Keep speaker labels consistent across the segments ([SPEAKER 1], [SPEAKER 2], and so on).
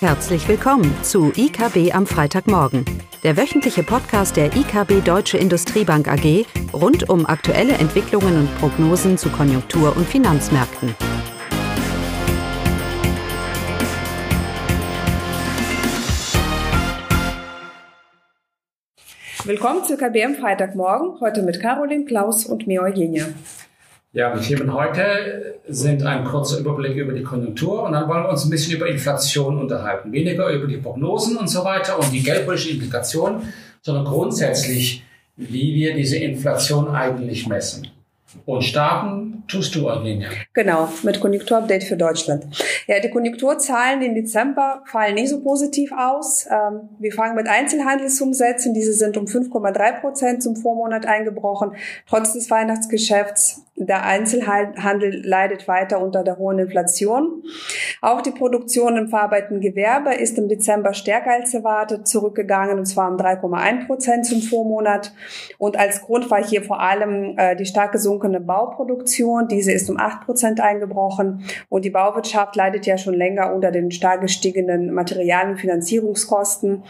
[SPEAKER 1] Herzlich willkommen zu IKB am Freitagmorgen, der wöchentliche Podcast der IKB Deutsche Industriebank AG rund um aktuelle Entwicklungen und Prognosen zu Konjunktur- und Finanzmärkten.
[SPEAKER 2] Willkommen zu IKB am Freitagmorgen, heute mit Caroline, Klaus und mir Eugenia.
[SPEAKER 3] Ja, die Themen heute sind ein kurzer Überblick über die Konjunktur und dann wollen wir uns ein bisschen über Inflation unterhalten. Weniger über die Prognosen und so weiter und die geldpolitischen Implikationen, sondern grundsätzlich, wie wir diese Inflation eigentlich messen. Und starten tust du, Eugenia.
[SPEAKER 2] Genau, mit Konjunkturupdate für Deutschland. Ja, die Konjunkturzahlen im Dezember fallen nicht so positiv aus. Ähm, wir fangen mit Einzelhandelsumsätzen. Diese sind um 5,3 Prozent zum Vormonat eingebrochen, trotz des Weihnachtsgeschäfts. Der Einzelhandel leidet weiter unter der hohen Inflation. Auch die Produktion im verarbeitenden Gewerbe ist im Dezember stärker als erwartet zurückgegangen, und zwar um 3,1 Prozent zum Vormonat. Und als Grund war hier vor allem äh, die stark gesunkene Bauproduktion. Diese ist um 8 Prozent eingebrochen. Und die Bauwirtschaft leidet ja schon länger unter den stark gestiegenen Material- und Finanzierungskosten.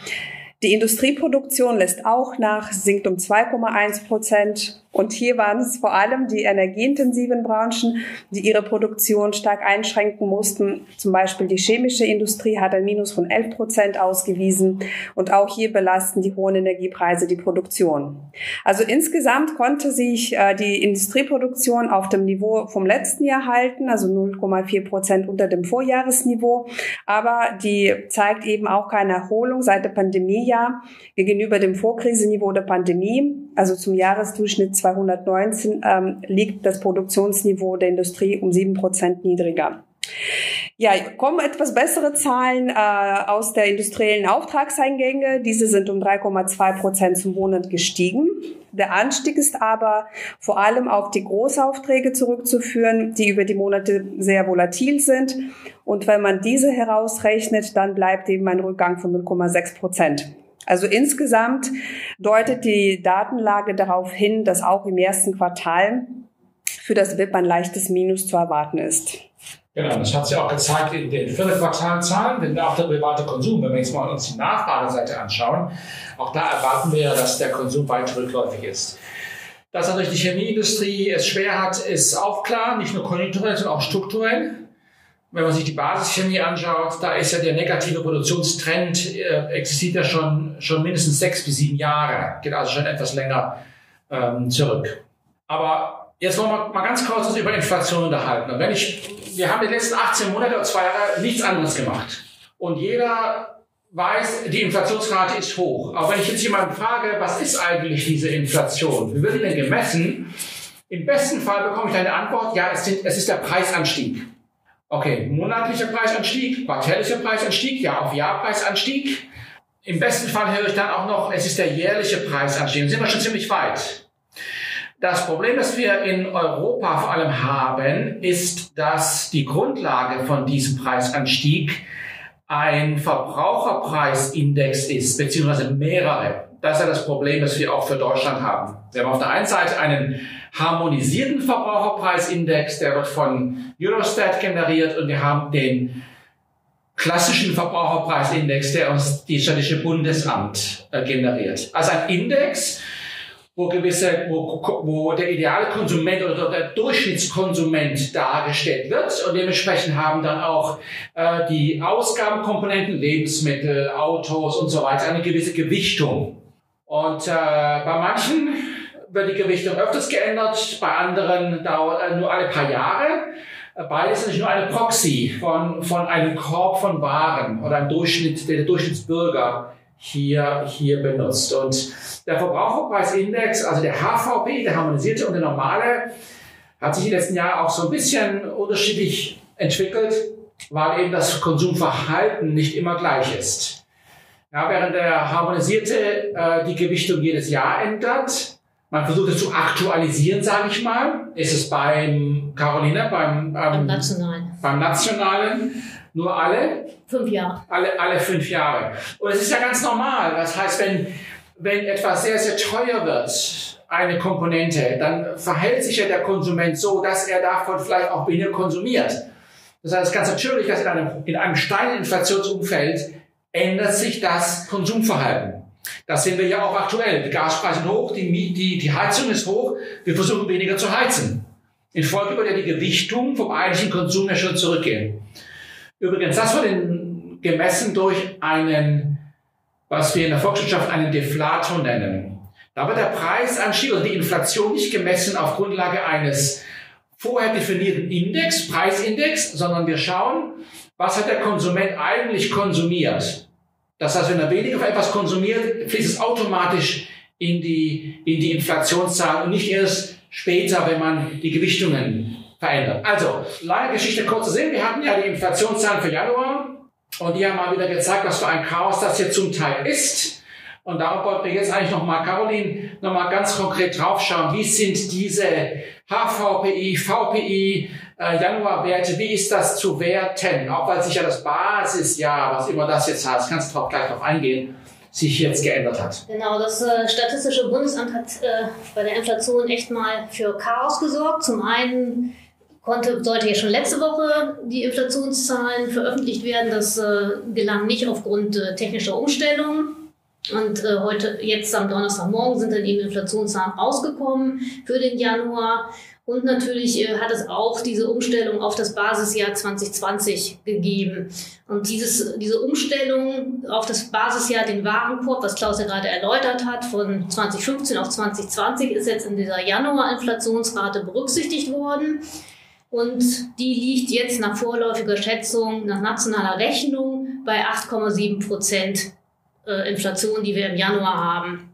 [SPEAKER 2] Die Industrieproduktion lässt auch nach, sinkt um 2,1 Prozent. Und hier waren es vor allem die energieintensiven Branchen, die ihre Produktion stark einschränken mussten. Zum Beispiel die chemische Industrie hat ein Minus von 11 Prozent ausgewiesen. Und auch hier belasten die hohen Energiepreise die Produktion. Also insgesamt konnte sich äh, die Industrieproduktion auf dem Niveau vom letzten Jahr halten, also 0,4 Prozent unter dem Vorjahresniveau. Aber die zeigt eben auch keine Erholung seit der Pandemiejahr gegenüber dem Vorkriseniveau der Pandemie, also zum Jahresdurchschnitt 219 ähm, liegt das Produktionsniveau der Industrie um sieben Prozent niedriger. Ja, kommen etwas bessere Zahlen äh, aus der industriellen Auftragseingänge. Diese sind um 3,2 Prozent zum Monat gestiegen. Der Anstieg ist aber vor allem auf die Großaufträge zurückzuführen, die über die Monate sehr volatil sind. Und wenn man diese herausrechnet, dann bleibt eben ein Rückgang von 0,6 Prozent. Also insgesamt deutet die Datenlage darauf hin, dass auch im ersten Quartal für das WIP ein leichtes Minus zu erwarten ist.
[SPEAKER 3] Genau, das hat sich auch gezeigt in den Viertelquartalzahlen, denn auch der private Konsum, wenn wir jetzt mal uns die Nachfrageseite anschauen, auch da erwarten wir, dass der Konsum weit rückläufig ist. Dass natürlich die Chemieindustrie es schwer hat, ist auch klar, nicht nur konjunkturell, sondern auch strukturell wenn man sich die Basischemie anschaut, da ist ja der negative Produktionstrend, äh, existiert ja schon, schon mindestens sechs bis sieben Jahre, geht also schon etwas länger ähm, zurück. Aber jetzt wollen wir mal ganz kurz uns über Inflation unterhalten. Und wenn ich, wir haben die letzten 18 Monate oder zwei Jahre nichts anderes gemacht. Und jeder weiß, die Inflationsrate ist hoch. Aber wenn ich jetzt jemanden frage, was ist eigentlich diese Inflation? Wie wird die denn gemessen? Im besten Fall bekomme ich eine Antwort, ja, es, sind, es ist der Preisanstieg. Okay, monatlicher Preisanstieg, quartärlicher Preisanstieg, Jahr auf Jahr Preisanstieg. Im besten Fall höre ich dann auch noch, es ist der jährliche Preisanstieg. Dann sind wir schon ziemlich weit. Das Problem, das wir in Europa vor allem haben, ist, dass die Grundlage von diesem Preisanstieg ein Verbraucherpreisindex ist, beziehungsweise mehrere. Das ist ja das Problem, das wir auch für Deutschland haben. Wir haben auf der einen Seite einen harmonisierten Verbraucherpreisindex, der wird von Eurostat generiert und wir haben den klassischen Verbraucherpreisindex, der uns die Statistische Bundesamt äh, generiert. Also ein Index, wo gewisse, wo, wo der ideale Konsument oder der Durchschnittskonsument dargestellt wird und dementsprechend haben dann auch äh, die Ausgabenkomponenten, Lebensmittel, Autos und so weiter eine gewisse Gewichtung. Und äh, bei manchen wird die Gewichtung öfters geändert, bei anderen dauert äh, nur alle paar Jahre. Beides ist nur eine Proxy von, von einem Korb von Waren oder einem Durchschnitt, der Durchschnittsbürger hier, hier benutzt. Und der Verbraucherpreisindex, also der HVP, der harmonisierte und der normale, hat sich in den letzten Jahren auch so ein bisschen unterschiedlich entwickelt, weil eben das Konsumverhalten nicht immer gleich ist. Ja, während der harmonisierte äh, die Gewichtung jedes Jahr ändert, man versucht es zu aktualisieren, sage ich mal, ist es beim Carolina, beim, ähm, beim Nationalen. Beim Nationalen nur alle?
[SPEAKER 4] Fünf Jahre.
[SPEAKER 3] Alle, alle fünf Jahre. Und es ist ja ganz normal. Das heißt, wenn, wenn etwas sehr, sehr teuer wird, eine Komponente, dann verhält sich ja der Konsument so, dass er davon vielleicht auch weniger konsumiert. Das heißt ganz natürlich, dass in einem, in einem steilen Inflationsumfeld ändert sich das Konsumverhalten. Das sehen wir ja auch aktuell. Die Gaspreise sind hoch, die, die, die Heizung ist hoch. Wir versuchen weniger zu heizen. In Folge wird ja die Gewichtung vom eigentlichen Konsum ja schon zurückgehen. Übrigens, das wird in, gemessen durch einen, was wir in der Volkswirtschaft einen Deflator nennen. Da wird der Preisanstieg oder die Inflation nicht gemessen auf Grundlage eines vorher definierten Index, Preisindex, sondern wir schauen, was hat der Konsument eigentlich konsumiert. Das heißt, wenn er weniger für etwas konsumiert, fließt es automatisch in die, in die Inflationszahl und nicht erst später, wenn man die Gewichtungen verändert. Also, lange Geschichte, kurzer Sinn. Wir hatten ja die Inflationszahlen für Januar und die haben mal wieder gezeigt, was für ein Chaos das hier zum Teil ist. Und darauf wollten wir jetzt eigentlich nochmal, Caroline, nochmal ganz konkret draufschauen. Wie sind diese HVPI, VPI, äh, Januarwerte, wie ist das zu werten? Auch weil sich ja das Basisjahr, was immer das jetzt heißt, kannst du gleich drauf eingehen, sich jetzt geändert hat.
[SPEAKER 4] Genau, das äh, Statistische Bundesamt hat äh, bei der Inflation echt mal für Chaos gesorgt. Zum einen konnte, sollte ja schon letzte Woche die Inflationszahlen veröffentlicht werden. Das äh, gelang nicht aufgrund äh, technischer Umstellungen. Und äh, heute, jetzt am Donnerstagmorgen sind dann eben Inflationszahlen rausgekommen für den Januar. Und natürlich äh, hat es auch diese Umstellung auf das Basisjahr 2020 gegeben. Und dieses, diese Umstellung auf das Basisjahr, den Warenkorb, was Klaus ja gerade erläutert hat, von 2015 auf 2020 ist jetzt in dieser Januar-Inflationsrate berücksichtigt worden. Und die liegt jetzt nach vorläufiger Schätzung, nach nationaler Rechnung bei 8,7 Prozent äh, Inflation, die wir im Januar haben.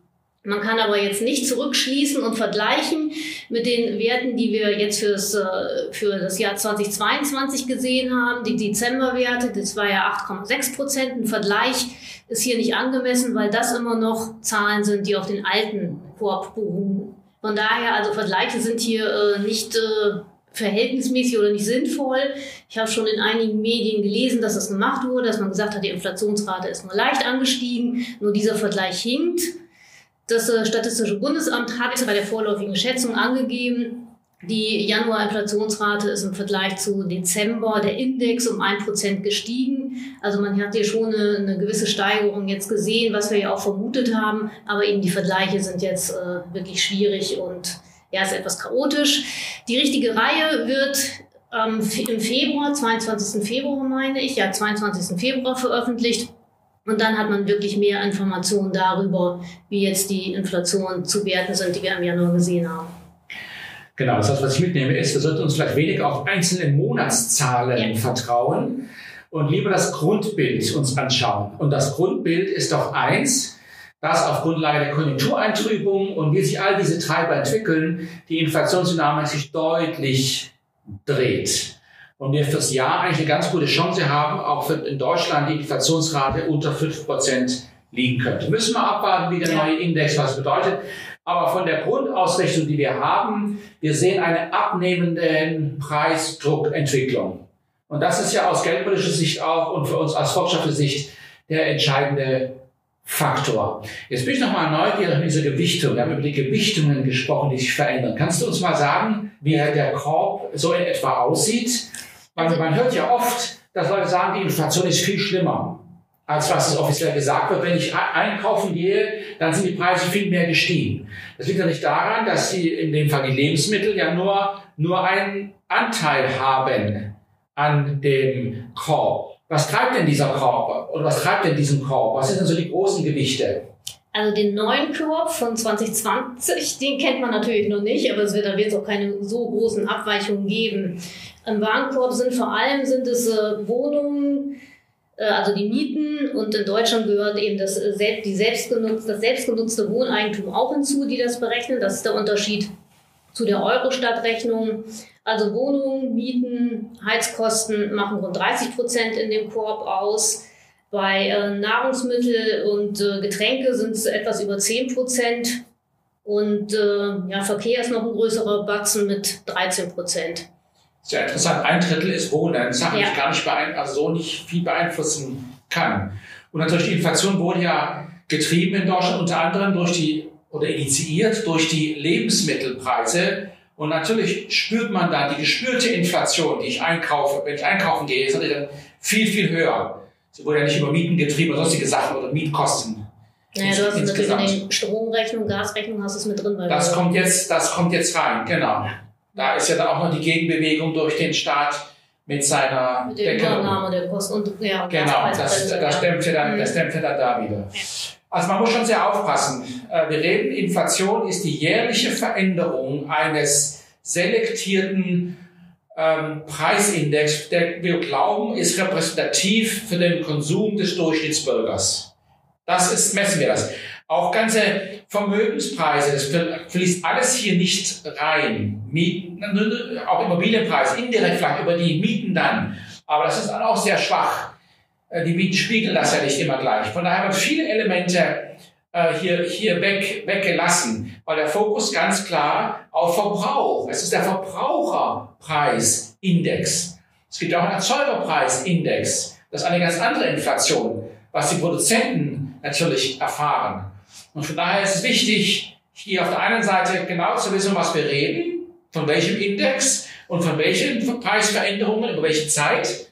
[SPEAKER 4] Man kann aber jetzt nicht zurückschließen und vergleichen mit den Werten, die wir jetzt fürs, äh, für das Jahr 2022 gesehen haben. Die Dezemberwerte, das war ja 8,6 Prozent. Ein Vergleich ist hier nicht angemessen, weil das immer noch Zahlen sind, die auf den alten Korb beruhen. Von daher, also Vergleiche sind hier äh, nicht äh, verhältnismäßig oder nicht sinnvoll. Ich habe schon in einigen Medien gelesen, dass das gemacht wurde, dass man gesagt hat, die Inflationsrate ist nur leicht angestiegen. Nur dieser Vergleich hinkt. Das äh, Statistische Bundesamt hat bei der vorläufigen Schätzung angegeben, die Januar-Inflationsrate ist im Vergleich zu Dezember der Index um ein Prozent gestiegen. Also man hat hier schon eine, eine, gewisse Steigerung jetzt gesehen, was wir ja auch vermutet haben. Aber eben die Vergleiche sind jetzt äh, wirklich schwierig und ja, ist etwas chaotisch. Die richtige Reihe wird ähm, im Februar, 22. Februar meine ich, ja, 22. Februar veröffentlicht. Und dann hat man wirklich mehr Informationen darüber, wie jetzt die Inflation zu werten sind, die wir im Januar gesehen haben.
[SPEAKER 3] Genau, das was ich mitnehme, ist, wir sollten uns vielleicht weniger auf einzelne Monatszahlen ja. vertrauen und lieber das Grundbild uns anschauen. Und das Grundbild ist doch eins, dass auf Grundlage der Konjunktureintrübung und wie sich all diese Treiber entwickeln, die Inflationsdynamik sich deutlich dreht. Und wir fürs Jahr eigentlich eine ganz gute Chance haben, auch für in Deutschland die Inflationsrate unter fünf Prozent liegen könnte. Müssen wir abwarten, wie der neue Index was bedeutet. Aber von der Grundausrichtung, die wir haben, wir sehen eine abnehmende Preisdruckentwicklung. Und das ist ja aus geldpolitischer Sicht auch und für uns aus volkswirtschaftlicher Sicht der entscheidende Faktor. Jetzt bin ich nochmal neugierig in dieser Gewichtung. Wir haben über die Gewichtungen gesprochen, die sich verändern. Kannst du uns mal sagen, wie der Korb so in etwa aussieht? Man, man hört ja oft, dass Leute sagen, die Inflation ist viel schlimmer, als was es offiziell gesagt wird. Wenn ich einkaufen gehe, dann sind die Preise viel mehr gestiegen. Das liegt ja nicht daran, dass sie in dem Fall die Lebensmittel ja nur, nur einen Anteil haben an dem Korb. Was treibt denn dieser Korb? Oder was treibt denn diesen Korb? Was sind denn so die großen Gewichte?
[SPEAKER 4] Also den neuen Korb von 2020, den kennt man natürlich noch nicht, aber es wird, da wird es auch keine so großen Abweichungen geben. Im Warenkorb sind vor allem sind es äh, Wohnungen, äh, also die Mieten und in Deutschland gehört eben das, äh, die selbstgenutzte, das selbstgenutzte Wohneigentum auch hinzu, die das berechnen. Das ist der Unterschied zu der Eurostat-Rechnung. Also Wohnungen, Mieten, Heizkosten machen rund 30 Prozent in dem Korb aus. Bei äh, Nahrungsmittel und äh, Getränke sind es etwas über 10 Prozent. Und äh, ja, Verkehr ist noch ein größerer Batzen mit 13 Prozent.
[SPEAKER 3] Sehr interessant. Ein Drittel ist Wohnen. Sachen, ja. die ich gar nicht also so nicht viel beeinflussen kann. Und natürlich die Inflation wurde ja getrieben in Deutschland unter anderem durch die oder initiiert durch die Lebensmittelpreise. Und natürlich spürt man dann die gespürte Inflation, die ich einkaufe. Wenn ich einkaufen gehe, ist natürlich dann viel, viel höher. Sie wurde ja nicht über Mieten getrieben oder sonstige Sachen oder Mietkosten.
[SPEAKER 4] Naja, du hast es natürlich in den Stromrechnung, Gasrechnung hast du es mit drin.
[SPEAKER 3] Das kommt jetzt, das kommt jetzt rein, genau. Da ist ja dann auch noch die Gegenbewegung durch den Staat mit seiner
[SPEAKER 4] mit der Übernahme der Kosten und ja,
[SPEAKER 3] genau, das, das, dämpft ja dann, das dämpft ja dann da wieder. Also man muss schon sehr aufpassen. Äh, wir reden, Inflation ist die jährliche Veränderung eines selektierten ähm, Preisindex, der wir glauben, ist repräsentativ für den Konsum des Durchschnittsbürgers. Das ist, messen wir das. Auch ganze Vermögenspreise, das fließt alles hier nicht rein. Mieten, auch Immobilienpreise, indirekt vielleicht über die Mieten dann. Aber das ist dann auch sehr schwach. Äh, die Mieten spiegeln das ja nicht immer gleich. Von daher wird viele Elemente äh, hier, hier weg, weggelassen, weil der Fokus ganz klar auf Verbrauch. Es ist der Verbraucherpreisindex. Es gibt auch einen Erzeugerpreisindex. Das ist eine ganz andere Inflation, was die Produzenten natürlich erfahren. Und von daher ist es wichtig, hier auf der einen Seite genau zu wissen, was wir reden, von welchem Index und von welchen Preisveränderungen, über welche Zeit.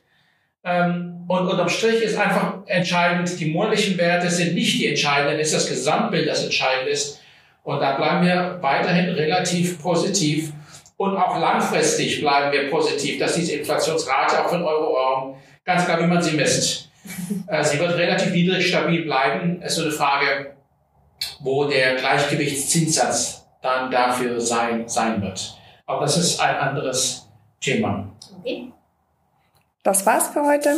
[SPEAKER 3] Ähm, und unterm Strich ist einfach entscheidend, die monatlichen Werte sind nicht die entscheidenden, ist das Gesamtbild, das entscheidend ist. Und da bleiben wir weiterhin relativ positiv. Und auch langfristig bleiben wir positiv, dass diese Inflationsrate auch den Euroraum, ganz klar, wie man sie misst, äh, sie wird relativ niedrig stabil bleiben. Es ist so eine Frage, wo der Gleichgewichtszinssatz dann dafür sein, sein wird. Aber das ist ein anderes Thema. Okay.
[SPEAKER 2] Das war's für heute.